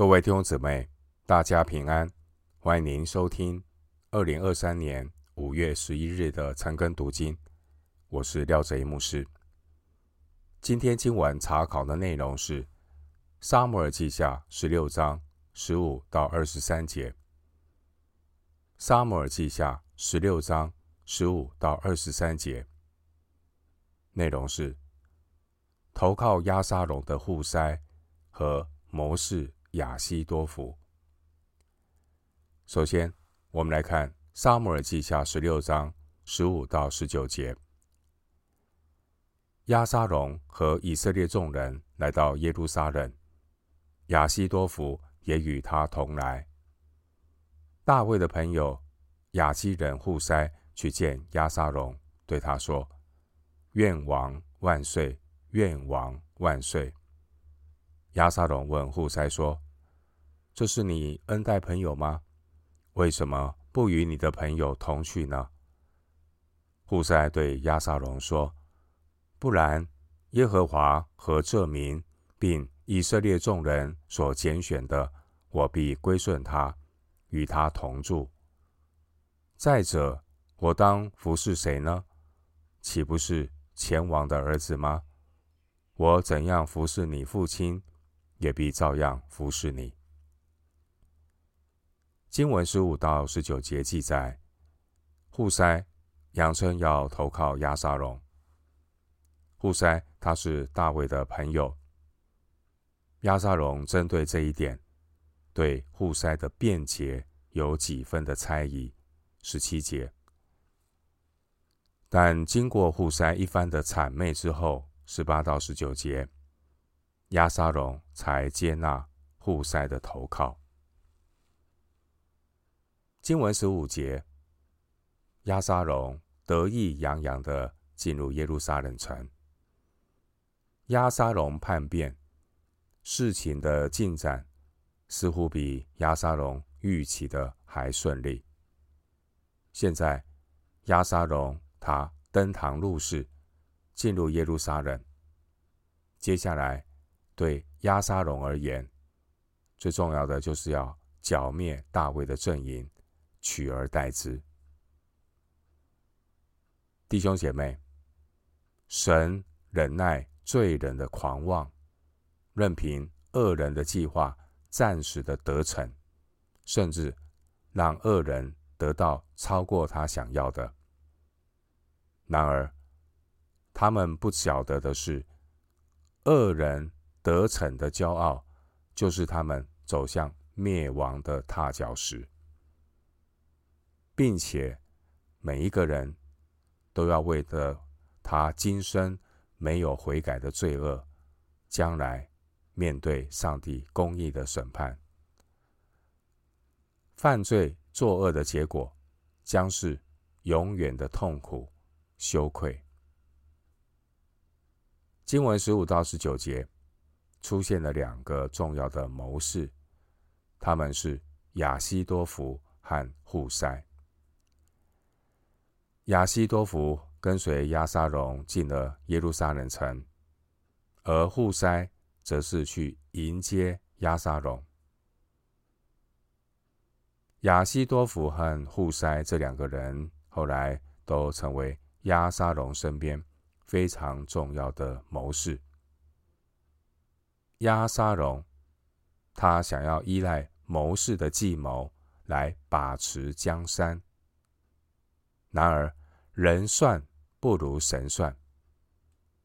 各位弟兄姊妹，大家平安！欢迎您收听二零二三年五月十一日的晨更读经。我是廖哲一牧师。今天经文查考的内容是《撒母耳记下》十六章十五到二十三节。《撒母耳记下》十六章十五到二十三节内容是投靠押沙龙的户筛和谋士。亚西多福。首先，我们来看《撒母耳记下》十六章十五到十九节。押沙龙和以色列众人来到耶路撒冷，亚西多福也与他同来。大卫的朋友亚基人户筛去见押沙龙，对他说：“愿王万岁！愿王万岁！”押沙龙问户筛说：“这是你恩待朋友吗？为什么不与你的朋友同去呢？”户塞对押沙龙说：“不然，耶和华和这民，并以色列众人所拣选的，我必归顺他，与他同住。再者，我当服侍谁呢？岂不是前王的儿子吗？我怎样服侍你父亲？”也必照样服侍你。经文十五到十九节记载，户筛扬称要投靠押沙龙。户筛他是大卫的朋友。押沙龙针对这一点，对户筛的辩解有几分的猜疑。十七节，但经过户筛一番的谄媚之后，十八到十九节。押沙龙才接纳户筛的投靠。经文十五节，押沙龙得意洋洋地进入耶路撒冷城。押沙龙叛变，事情的进展似乎比押沙龙预期的还顺利。现在，押沙龙他登堂入室，进入耶路撒冷。接下来。对押沙龙而言，最重要的就是要剿灭大卫的阵营，取而代之。弟兄姐妹，神忍耐罪人的狂妄，任凭恶人的计划暂时的得逞，甚至让恶人得到超过他想要的。然而，他们不晓得的是，恶人。得逞的骄傲，就是他们走向灭亡的踏脚石，并且每一个人都要为着他今生没有悔改的罪恶，将来面对上帝公义的审判。犯罪作恶的结果，将是永远的痛苦、羞愧。经文十五到十九节。出现了两个重要的谋士，他们是亚西多弗和户塞。亚西多弗跟随亚沙龙进了耶路撒冷城，而户筛则是去迎接亚沙龙。亚西多弗和户筛这两个人后来都成为亚沙龙身边非常重要的谋士。亚沙龙，他想要依赖谋士的计谋来把持江山。然而，人算不如神算，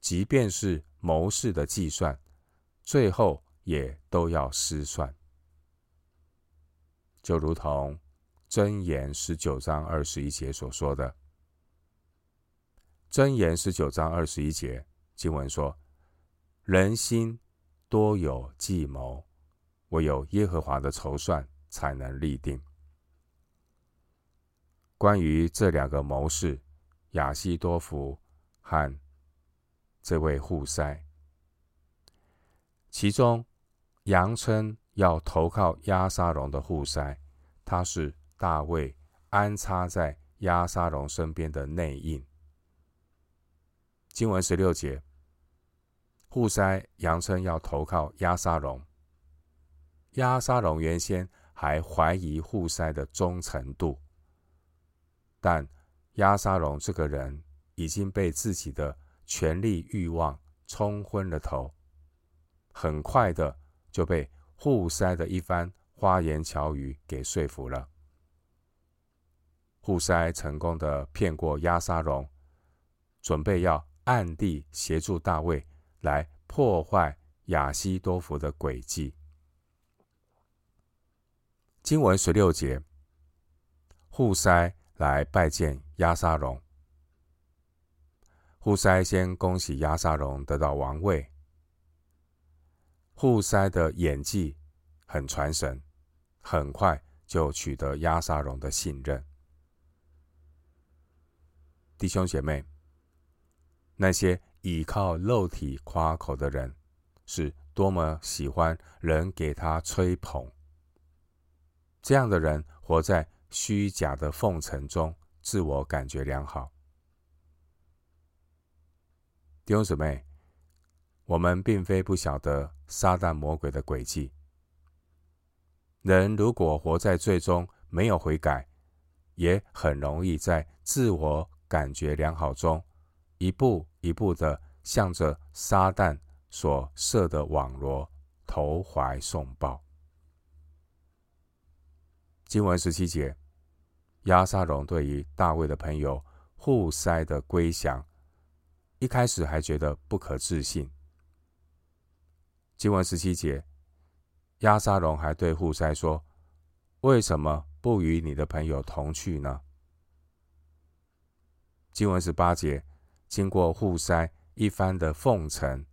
即便是谋士的计算，最后也都要失算。就如同箴言十九章二十一节所说的，箴言十九章二十一节经文说：“人心。”多有计谋，唯有耶和华的筹算才能立定。关于这两个谋士亚西多福和这位护塞，其中扬称要投靠押沙龙的护塞，他是大卫安插在押沙龙身边的内应。经文十六节。户筛扬称要投靠押沙龙，押沙龙原先还怀疑护塞的忠诚度，但亚沙龙这个人已经被自己的权力欲望冲昏了头，很快的就被户筛的一番花言巧语给说服了。户筛成功的骗过亚沙龙，准备要暗地协助大卫来破坏亚西多弗的诡计。经文十六节，户筛来拜见亚沙龙。户塞先恭喜亚沙龙得到王位。户塞的演技很传神，很快就取得亚沙龙的信任。弟兄姐妹，那些倚靠肉体夸口的人，是多么喜欢人给他吹捧。这样的人活在虚假的奉承中，自我感觉良好。弟兄姊妹，我们并非不晓得撒旦魔鬼的诡计。人如果活在罪中，没有悔改，也很容易在自我感觉良好中，一步一步的向着撒旦所设的网罗投怀送抱。经文十七节，亚沙龙对于大卫的朋友户筛的归降，一开始还觉得不可置信。经文十七节，亚沙龙还对户筛说：“为什么不与你的朋友同去呢？”经文十八节，经过户筛一番的奉承，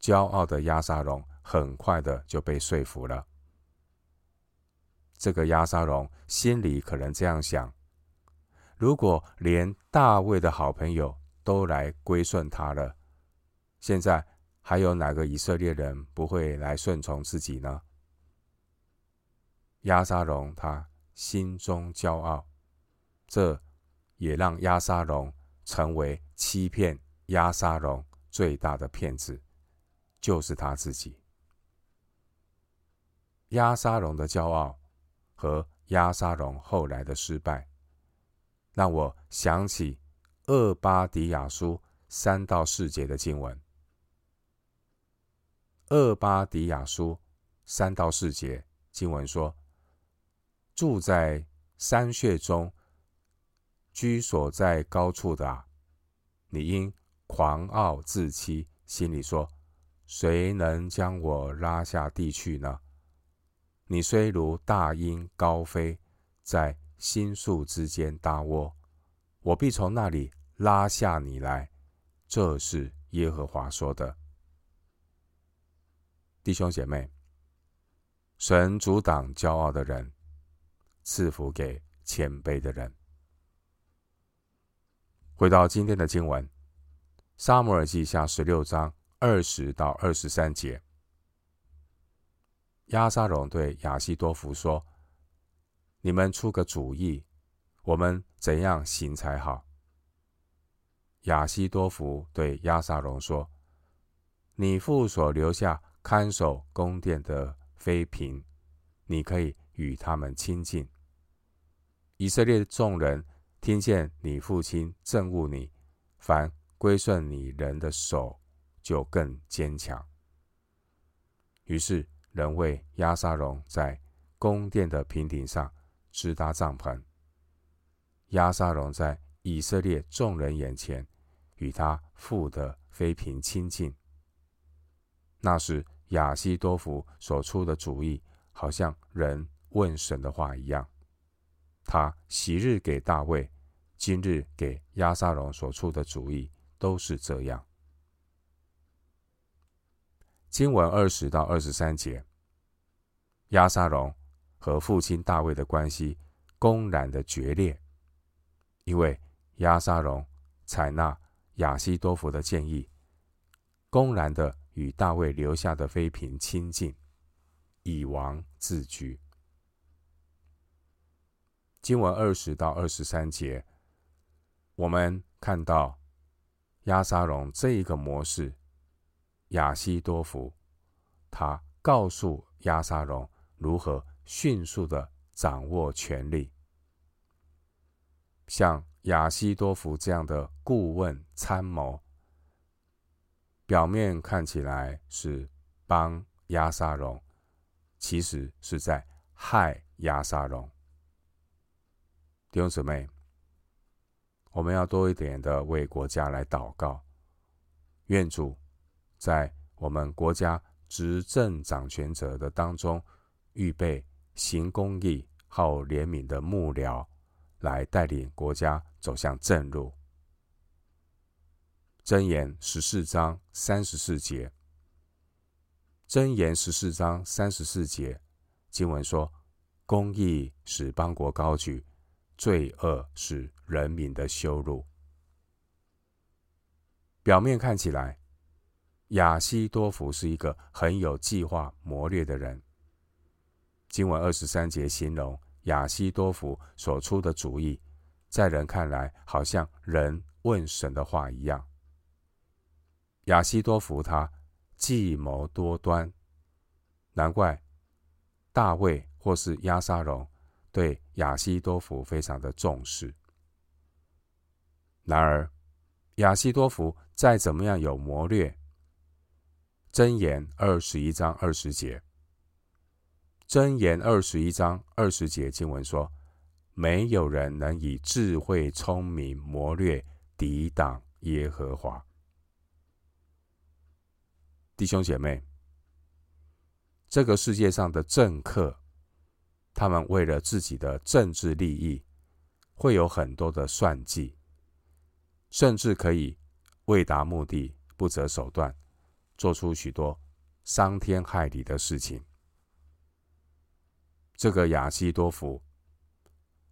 骄傲的亚沙龙很快的就被说服了。这个押沙龙心里可能这样想：如果连大卫的好朋友都来归顺他了，现在还有哪个以色列人不会来顺从自己呢？押沙龙他心中骄傲，这也让押沙龙成为欺骗押沙龙最大的骗子，就是他自己。押沙龙的骄傲。和押沙龙后来的失败，让我想起厄巴迪亚书三到四节的经文。厄巴迪亚书三到四节经文说：“住在山穴中、居所在高处的啊，你因狂傲自欺，心里说：谁能将我拉下地去呢？”你虽如大鹰高飞，在新树之间搭窝，我必从那里拉下你来。这是耶和华说的。弟兄姐妹，神阻挡骄傲的人，赐福给谦卑的人。回到今天的经文，《撒母耳记下》十六章二十到二十三节。亚沙龙对亚西多弗说：“你们出个主意，我们怎样行才好？”亚西多弗对亚沙龙说：“你父所留下看守宫殿的妃嫔，你可以与他们亲近。以色列众人听见你父亲憎恶你，凡归顺你人的手就更坚强。”于是。人为押沙龙在宫殿的平顶上支搭帐篷。押沙龙在以色列众人眼前与他父的妃嫔亲近。那时亚希多弗所出的主意，好像人问神的话一样。他昔日给大卫，今日给押沙龙所出的主意都是这样。经文二十到二十三节，亚沙龙和父亲大卫的关系公然的决裂，因为亚沙龙采纳亚希多弗的建议，公然的与大卫留下的妃嫔亲近，以王自居。经文二十到二十三节，我们看到亚沙龙这一个模式。亚西多福，他告诉亚沙龙如何迅速的掌握权力。像亚西多福这样的顾问参谋，表面看起来是帮亚沙龙，其实是在害亚沙龙。弟兄姊妹，我们要多一点的为国家来祷告，愿主在我们国家执政掌权者的当中，预备行公义、好怜悯的幕僚，来带领国家走向正路。箴言十四章三十四节，箴言十四章三十四节经文说：“公义使邦国高举。”罪恶使人民的羞辱。表面看起来，亚西多福是一个很有计划谋略的人。经文二十三节形容亚西多福所出的主意，在人看来好像人问神的话一样。亚西多福他计谋多端，难怪大卫或是押沙龙。对亚西多福非常的重视。然而，亚西多福再怎么样有谋略，箴言二十一章二十节，箴言二十一章二十节经文说：“没有人能以智慧、聪明、谋略抵挡耶和华。”弟兄姐妹，这个世界上的政客。他们为了自己的政治利益，会有很多的算计，甚至可以为达目的不择手段，做出许多伤天害理的事情。这个亚西多福，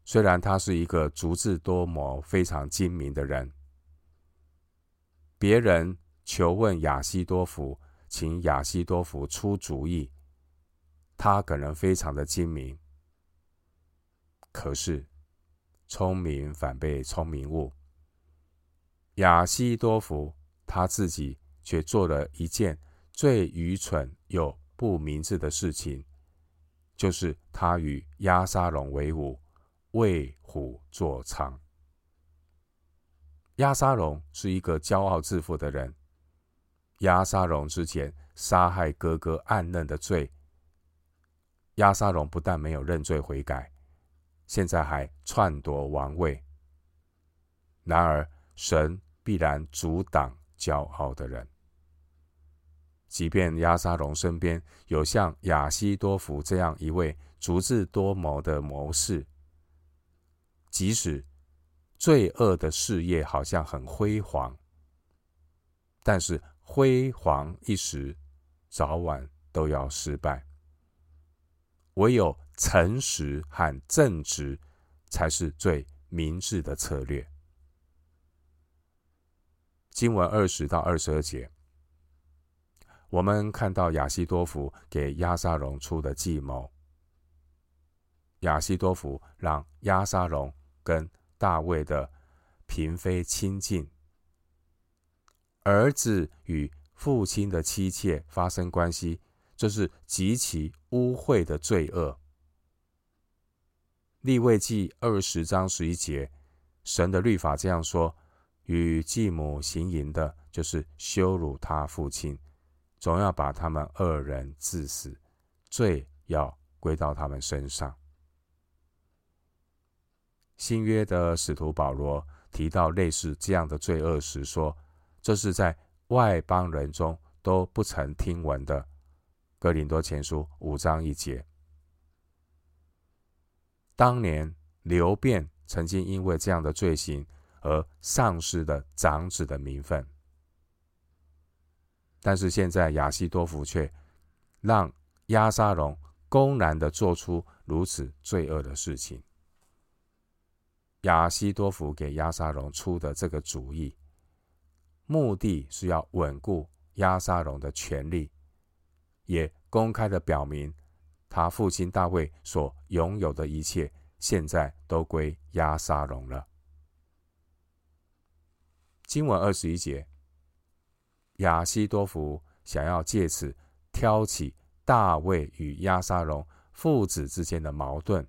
虽然他是一个足智多谋、非常精明的人，别人求问亚西多福，请亚西多福出主意，他可能非常的精明。可是，聪明反被聪明误。亚西多福他自己却做了一件最愚蠢又不明智的事情，就是他与亚沙龙为伍，为虎作伥。亚沙龙是一个骄傲自负的人。亚沙龙之前杀害哥哥暗嫩的罪，亚沙龙不但没有认罪悔改。现在还篡夺王位，然而神必然阻挡骄傲的人。即便亚沙龙身边有像亚西多福这样一位足智多谋的谋士，即使罪恶的事业好像很辉煌，但是辉煌一时，早晚都要失败。唯有诚实和正直才是最明智的策略。经文二十到二十二节，我们看到亚西多弗给亚沙龙出的计谋。亚西多弗让亚沙龙跟大卫的嫔妃亲近，儿子与父亲的妻妾发生关系。这是极其污秽的罪恶。利未记二十章十一节，神的律法这样说：与继母行淫的，就是羞辱他父亲，总要把他们二人治死，罪要归到他们身上。新约的使徒保罗提到类似这样的罪恶时说：这是在外邦人中都不曾听闻的。哥林多前书五章一节，当年流便曾经因为这样的罪行而丧失了长子的名分，但是现在亚西多弗却让亚沙龙公然的做出如此罪恶的事情。亚西多弗给亚沙龙出的这个主意，目的是要稳固亚沙龙的权力。也公开的表明，他父亲大卫所拥有的一切，现在都归亚沙龙了。经文二十一节，亚西多福想要借此挑起大卫与押沙龙父子之间的矛盾，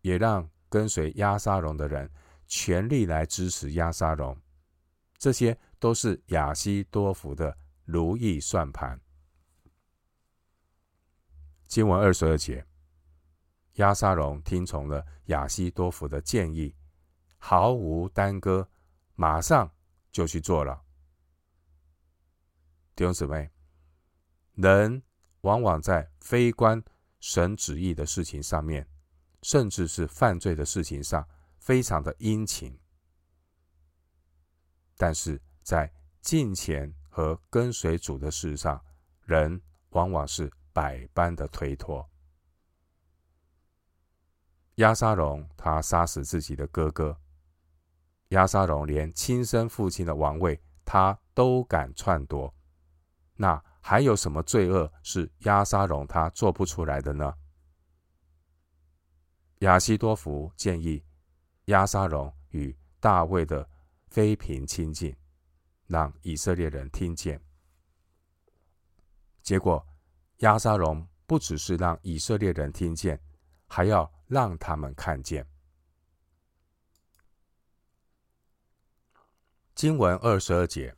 也让跟随押沙龙的人全力来支持押沙龙。这些都是亚西多福的如意算盘。经文二十二节，押沙龙听从了亚西多福的建议，毫无耽搁，马上就去做了。弟兄姊妹，人往往在非关神旨意的事情上面，甚至是犯罪的事情上，非常的殷勤。但是在敬虔和跟随主的事上，人往往是百般的推脱。亚沙龙他杀死自己的哥哥，亚沙龙连亲生父亲的王位他都敢篡夺，那还有什么罪恶是押沙龙他做不出来的呢？亚西多弗建议押沙龙与大卫的。妃嫔亲近，让以色列人听见。结果，押沙龙不只是让以色列人听见，还要让他们看见。经文二十二节，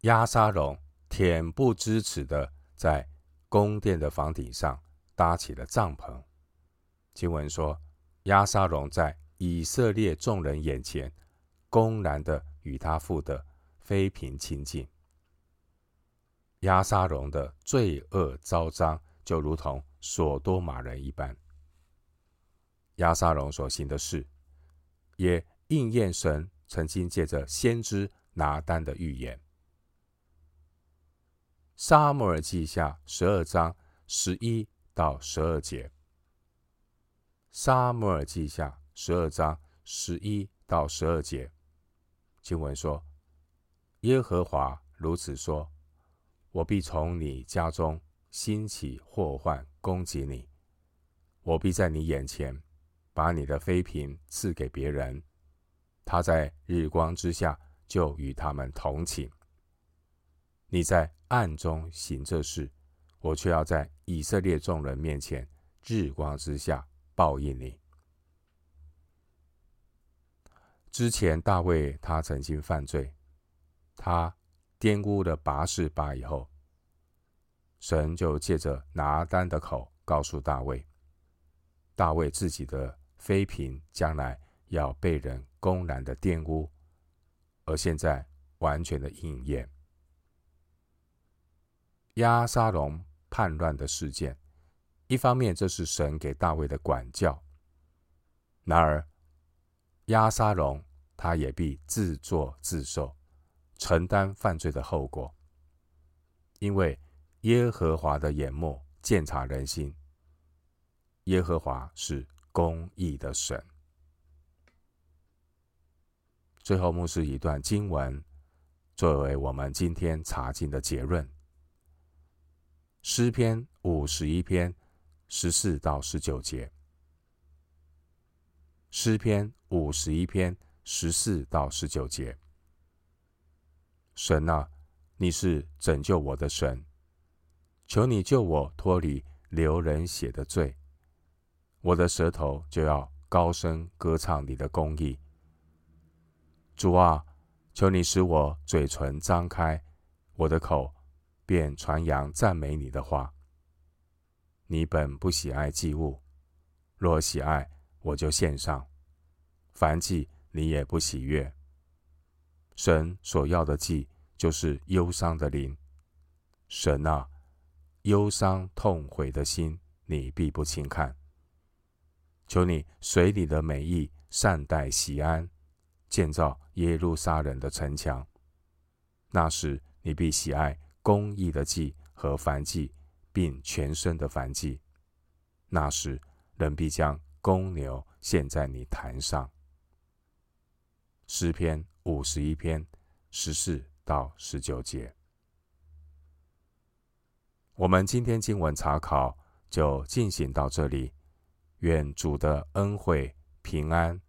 押沙龙恬不知耻的在宫殿的房顶上搭起了帐篷。经文说，押沙龙在以色列众人眼前。公然的与他父的妃嫔亲近，押沙龙的罪恶昭彰，就如同所多玛人一般。押沙龙所行的事，也应验神曾经借着先知拿单的预言。撒母耳记下十二章十一到十二节。撒母耳记下十二章十一到十二节。经文说：“耶和华如此说，我必从你家中兴起祸患攻击你，我必在你眼前把你的妃嫔赐给别人，他在日光之下就与他们同寝。你在暗中行这事，我却要在以色列众人面前日光之下报应你。”之前大卫他曾经犯罪，他玷污了拔士巴以后，神就借着拿单的口告诉大卫，大卫自己的妃嫔将来要被人公然的玷污，而现在完全的应验。押沙龙叛乱的事件，一方面这是神给大卫的管教，然而押沙龙。他也必自作自受，承担犯罪的后果。因为耶和华的眼目鉴察人心，耶和华是公义的神。最后，牧师一段经文作为我们今天查经的结论：诗篇五十一篇十四到十九节。诗篇五十一篇。十四到十九节，神啊，你是拯救我的神，求你救我脱离流人血的罪，我的舌头就要高声歌唱你的公义。主啊，求你使我嘴唇张开，我的口便传扬赞美你的话。你本不喜爱祭物，若喜爱，我就献上。凡祭。你也不喜悦，神所要的祭就是忧伤的灵。神啊，忧伤痛悔的心，你必不轻看。求你随你的美意善待锡安，建造耶路撒冷的城墙。那时你必喜爱公义的祭和燔祭，并全身的燔祭。那时人必将公牛献在你坛上。诗篇五十一篇十四到十九节，我们今天经文查考就进行到这里。愿主的恩惠平安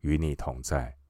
与你同在。